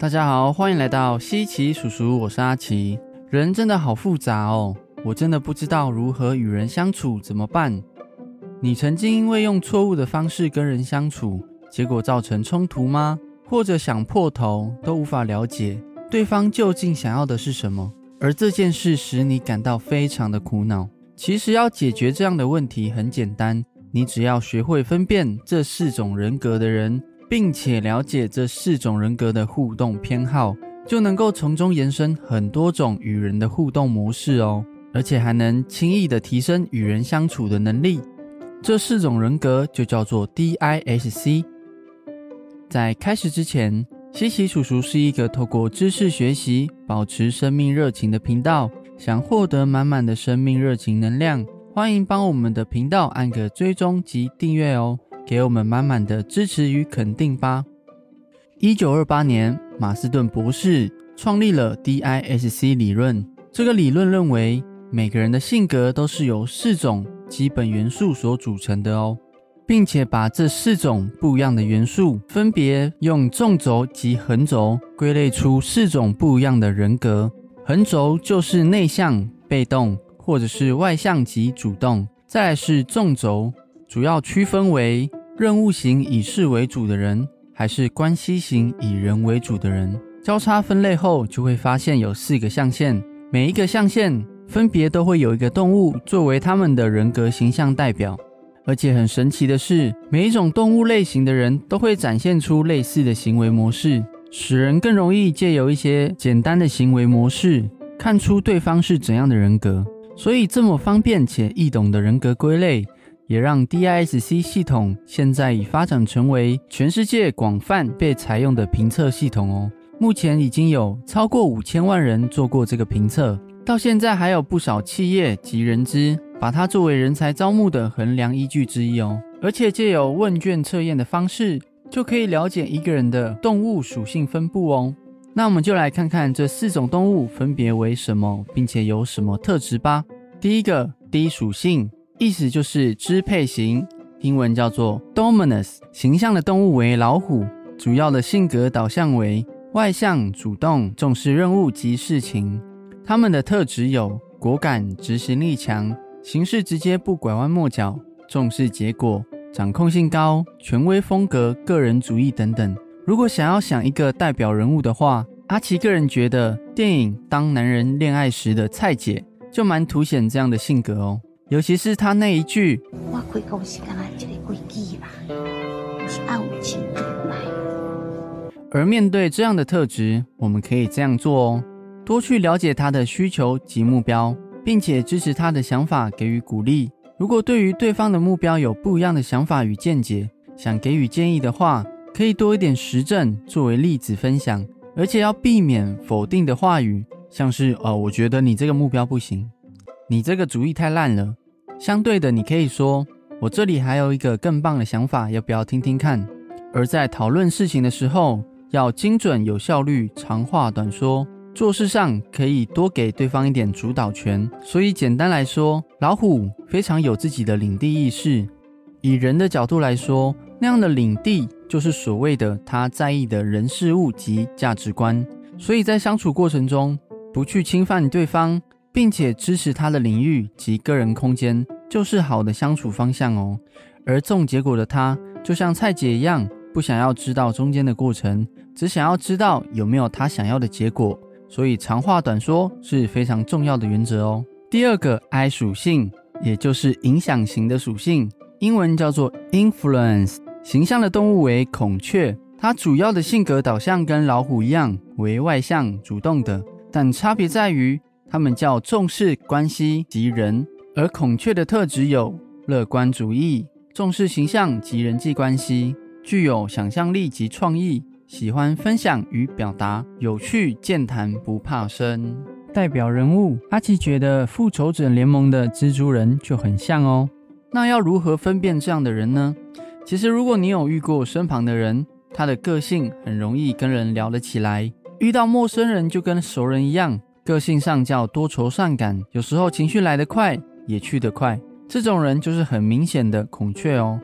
大家好，欢迎来到西奇叔叔，我是阿奇。人真的好复杂哦，我真的不知道如何与人相处，怎么办？你曾经因为用错误的方式跟人相处，结果造成冲突吗？或者想破头都无法了解对方究竟想要的是什么，而这件事使你感到非常的苦恼。其实要解决这样的问题很简单，你只要学会分辨这四种人格的人。并且了解这四种人格的互动偏好，就能够从中延伸很多种与人的互动模式哦，而且还能轻易的提升与人相处的能力。这四种人格就叫做 DISC。在开始之前，西西叔叔是一个透过知识学习、保持生命热情的频道，想获得满满的生命热情能量，欢迎帮我们的频道按个追踪及订阅哦。给我们满满的支持与肯定吧。一九二八年，马斯顿博士创立了 DISC 理论。这个理论认为，每个人的性格都是由四种基本元素所组成的哦，并且把这四种不一样的元素分别用纵轴及横轴归类出四种不一样的人格。横轴就是内向、被动，或者是外向及主动。再来是纵轴，主要区分为。任务型以事为主的人，还是关系型以人为主的人？交叉分类后，就会发现有四个象限，每一个象限分别都会有一个动物作为他们的人格形象代表。而且很神奇的是，每一种动物类型的人都会展现出类似的行为模式，使人更容易借由一些简单的行为模式看出对方是怎样的人格。所以，这么方便且易懂的人格归类。也让 DISC 系统现在已发展成为全世界广泛被采用的评测系统哦。目前已经有超过五千万人做过这个评测，到现在还有不少企业及人资把它作为人才招募的衡量依据之一哦。而且借由问卷测验的方式，就可以了解一个人的动物属性分布哦。那我们就来看看这四种动物分别为什么，并且有什么特质吧。第一个低属性。意思就是支配型，英文叫做 Dominus。形象的动物为老虎，主要的性格导向为外向、主动、重视任务及事情。他们的特质有果敢、执行力强、行事直接不拐弯抹角、重视结果、掌控性高、权威风格、个人主义等等。如果想要想一个代表人物的话，阿奇个人觉得电影《当男人恋爱时》的蔡姐就蛮凸显这样的性格哦。尤其是他那一句：“我开公司干那一个规矩啦，是按我情来。”而面对这样的特质，我们可以这样做哦：多去了解他的需求及目标，并且支持他的想法，给予鼓励。如果对于对方的目标有不一样的想法与见解，想给予建议的话，可以多一点实证作为例子分享，而且要避免否定的话语，像是“哦，我觉得你这个目标不行。”你这个主意太烂了。相对的，你可以说：“我这里还有一个更棒的想法，要不要听听看？”而在讨论事情的时候，要精准、有效率、长话短说。做事上可以多给对方一点主导权。所以，简单来说，老虎非常有自己的领地意识。以人的角度来说，那样的领地就是所谓的他在意的人事物及价值观。所以在相处过程中，不去侵犯对方。并且支持他的领域及个人空间，就是好的相处方向哦。而重结果的他，就像蔡姐一样，不想要知道中间的过程，只想要知道有没有他想要的结果。所以长话短说是非常重要的原则哦。第二个 I 属性，也就是影响型的属性，英文叫做 influence。形象的动物为孔雀，它主要的性格导向跟老虎一样，为外向主动的，但差别在于。他们较重视关系及人，而孔雀的特质有乐观主义、重视形象及人际关系，具有想象力及创意，喜欢分享与表达，有趣健谈，不怕生。代表人物阿奇觉得复仇者联盟的蜘蛛人就很像哦。那要如何分辨这样的人呢？其实如果你有遇过身旁的人，他的个性很容易跟人聊得起来，遇到陌生人就跟熟人一样。个性上较多愁善感，有时候情绪来得快，也去得快。这种人就是很明显的孔雀哦。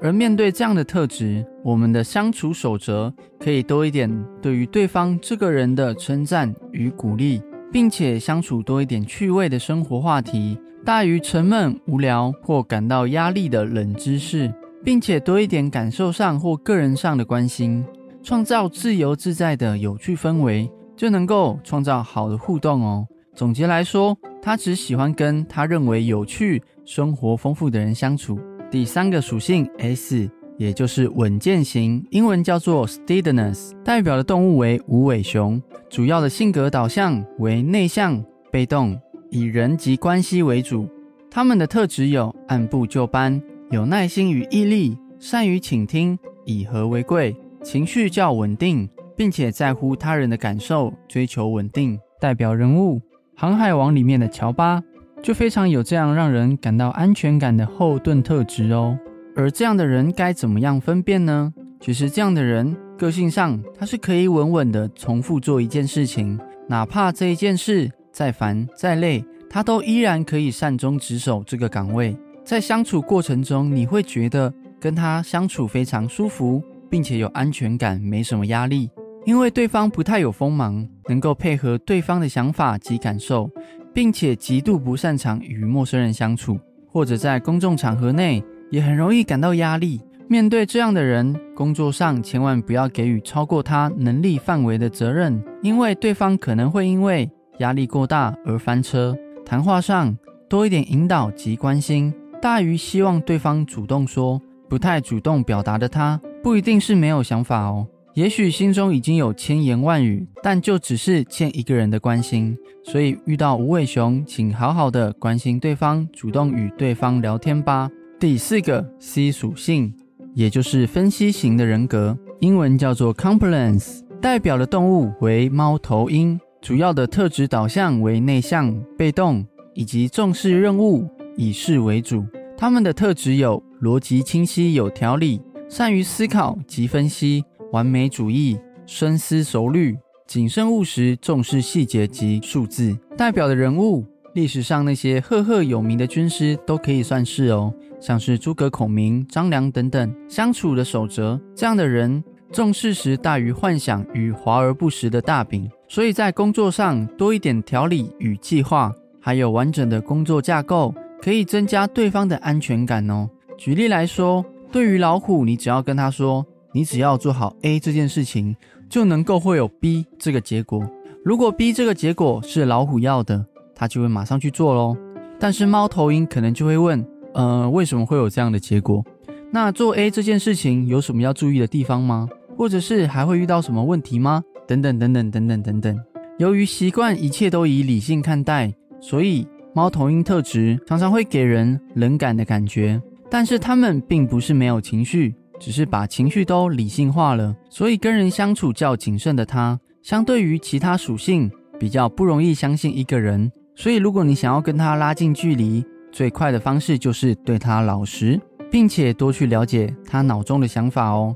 而面对这样的特质，我们的相处守则可以多一点对于对方这个人的称赞与鼓励，并且相处多一点趣味的生活话题，大于沉闷无聊或感到压力的冷知识，并且多一点感受上或个人上的关心，创造自由自在的有趣氛围，就能够创造好的互动哦。总结来说，他只喜欢跟他认为有趣、生活丰富的人相处。第三个属性 S，也就是稳健型，英文叫做 steadiness，代表的动物为无尾熊，主要的性格导向为内向、被动，以人际关系为主。他们的特质有按部就班、有耐心与毅力、善于倾听、以和为贵、情绪较稳定，并且在乎他人的感受，追求稳定。代表人物《航海王》里面的乔巴。就非常有这样让人感到安全感的后盾特质哦。而这样的人该怎么样分辨呢？其实这样的人个性上，他是可以稳稳的重复做一件事情，哪怕这一件事再烦再累，他都依然可以善终职守这个岗位。在相处过程中，你会觉得跟他相处非常舒服，并且有安全感，没什么压力，因为对方不太有锋芒，能够配合对方的想法及感受。并且极度不擅长与陌生人相处，或者在公众场合内也很容易感到压力。面对这样的人，工作上千万不要给予超过他能力范围的责任，因为对方可能会因为压力过大而翻车。谈话上多一点引导及关心，大于希望对方主动说。不太主动表达的他，不一定是没有想法哦。也许心中已经有千言万语，但就只是欠一个人的关心。所以遇到无尾熊，请好好的关心对方，主动与对方聊天吧。第四个 C 属性，也就是分析型的人格，英文叫做 Compliance，代表的动物为猫头鹰，主要的特质导向为内向、被动以及重视任务、以事为主。他们的特质有逻辑清晰、有条理，善于思考及分析。完美主义、深思熟虑、谨慎务实、重视细节及数字，代表的人物，历史上那些赫赫有名的军师都可以算是哦，像是诸葛孔明、张良等等。相处的守则，这样的人重事实大于幻想与华而不实的大饼，所以在工作上多一点条理与计划，还有完整的工作架构，可以增加对方的安全感哦。举例来说，对于老虎，你只要跟他说。你只要做好 A 这件事情，就能够会有 B 这个结果。如果 B 这个结果是老虎要的，他就会马上去做喽。但是猫头鹰可能就会问：呃，为什么会有这样的结果？那做 A 这件事情有什么要注意的地方吗？或者是还会遇到什么问题吗？等等等等等等等等。由于习惯一切都以理性看待，所以猫头鹰特质常常会给人冷感的感觉。但是他们并不是没有情绪。只是把情绪都理性化了，所以跟人相处较谨慎的他，相对于其他属性比较不容易相信一个人。所以如果你想要跟他拉近距离，最快的方式就是对他老实，并且多去了解他脑中的想法哦。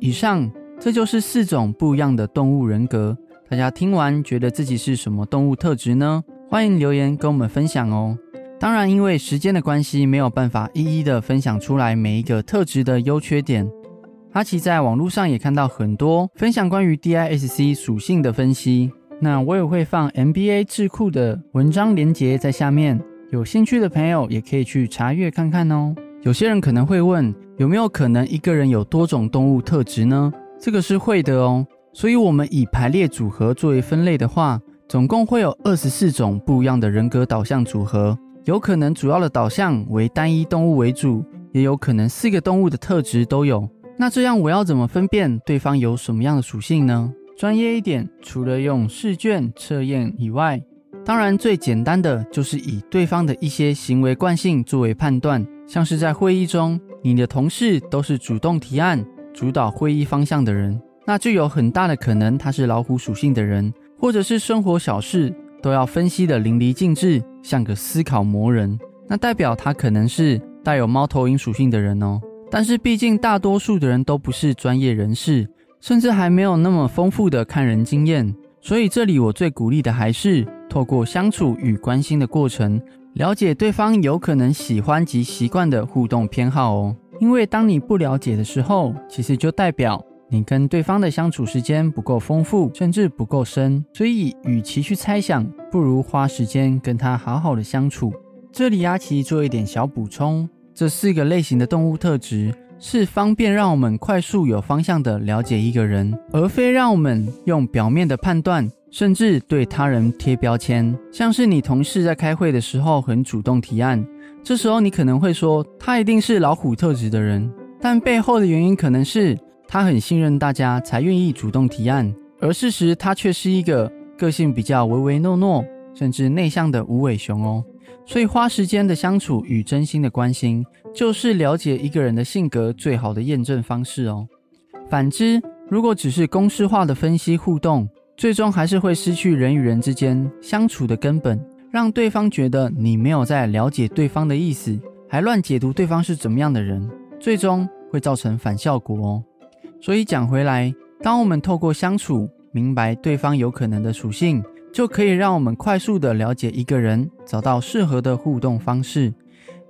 以上这就是四种不一样的动物人格，大家听完觉得自己是什么动物特质呢？欢迎留言跟我们分享哦。当然，因为时间的关系，没有办法一一的分享出来每一个特质的优缺点。阿奇在网络上也看到很多分享关于 DISC 属性的分析，那我也会放 MBA 智库的文章连结在下面，有兴趣的朋友也可以去查阅看看哦。有些人可能会问，有没有可能一个人有多种动物特质呢？这个是会的哦。所以，我们以排列组合作为分类的话，总共会有二十四种不一样的人格导向组合。有可能主要的导向为单一动物为主，也有可能四个动物的特质都有。那这样我要怎么分辨对方有什么样的属性呢？专业一点，除了用试卷测验以外，当然最简单的就是以对方的一些行为惯性作为判断。像是在会议中，你的同事都是主动提案、主导会议方向的人，那就有很大的可能他是老虎属性的人，或者是生活小事。都要分析的淋漓尽致，像个思考魔人，那代表他可能是带有猫头鹰属性的人哦。但是毕竟大多数的人都不是专业人士，甚至还没有那么丰富的看人经验，所以这里我最鼓励的还是透过相处与关心的过程，了解对方有可能喜欢及习惯的互动偏好哦。因为当你不了解的时候，其实就代表你跟对方的相处时间不够丰富，甚至不够深。所以，与其去猜想，不如花时间跟他好好的相处。这里阿奇做一点小补充：这四个类型的动物特质，是方便让我们快速有方向的了解一个人，而非让我们用表面的判断。甚至对他人贴标签，像是你同事在开会的时候很主动提案，这时候你可能会说他一定是老虎特质的人，但背后的原因可能是他很信任大家才愿意主动提案，而事实他却是一个个性比较唯唯诺诺，甚至内向的无尾熊哦。所以花时间的相处与真心的关心，就是了解一个人的性格最好的验证方式哦。反之，如果只是公式化的分析互动，最终还是会失去人与人之间相处的根本，让对方觉得你没有在了解对方的意思，还乱解读对方是怎么样的人，最终会造成反效果哦。所以讲回来，当我们透过相处明白对方有可能的属性，就可以让我们快速的了解一个人，找到适合的互动方式。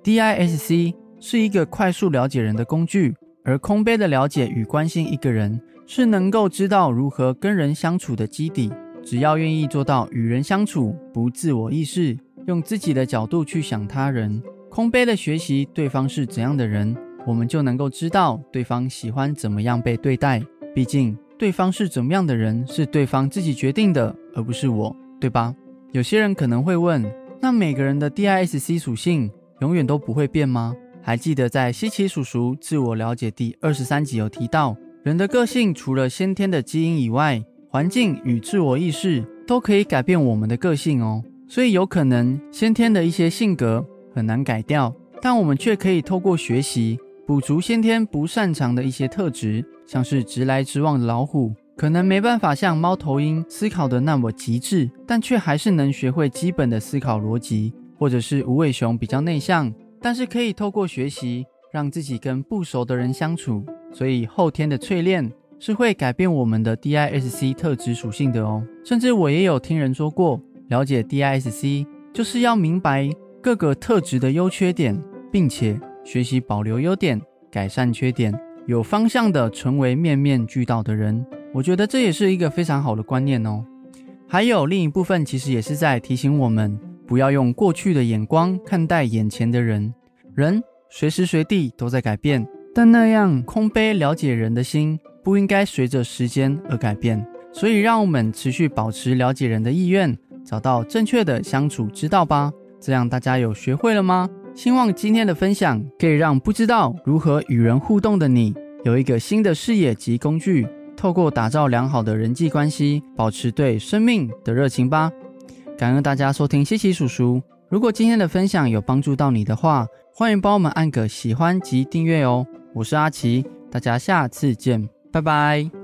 DISC 是一个快速了解人的工具，而空杯的了解与关心一个人。是能够知道如何跟人相处的基底。只要愿意做到与人相处不自我意识，用自己的角度去想他人，空杯的学习对方是怎样的人，我们就能够知道对方喜欢怎么样被对待。毕竟对方是怎么样的人，是对方自己决定的，而不是我，对吧？有些人可能会问：那每个人的 DISC 属性永远都不会变吗？还记得在西奇叔叔自我了解第二十三集有提到。人的个性除了先天的基因以外，环境与自我意识都可以改变我们的个性哦。所以有可能先天的一些性格很难改掉，但我们却可以透过学习补足先天不擅长的一些特质，像是直来直往的老虎，可能没办法像猫头鹰思考的那么极致，但却还是能学会基本的思考逻辑；或者是无尾熊比较内向，但是可以透过学习让自己跟不熟的人相处。所以后天的淬炼是会改变我们的 DISC 特质属性的哦。甚至我也有听人说过，了解 DISC 就是要明白各个特质的优缺点，并且学习保留优点，改善缺点，有方向的成为面面俱到的人。我觉得这也是一个非常好的观念哦。还有另一部分，其实也是在提醒我们，不要用过去的眼光看待眼前的人。人随时随地都在改变。但那样空杯了解人的心不应该随着时间而改变，所以让我们持续保持了解人的意愿，找到正确的相处之道吧。这样大家有学会了吗？希望今天的分享可以让不知道如何与人互动的你有一个新的视野及工具，透过打造良好的人际关系，保持对生命的热情吧。感恩大家收听西奇叔叔。如果今天的分享有帮助到你的话，欢迎帮我们按个喜欢及订阅哦。我是阿奇，大家下次见，拜拜。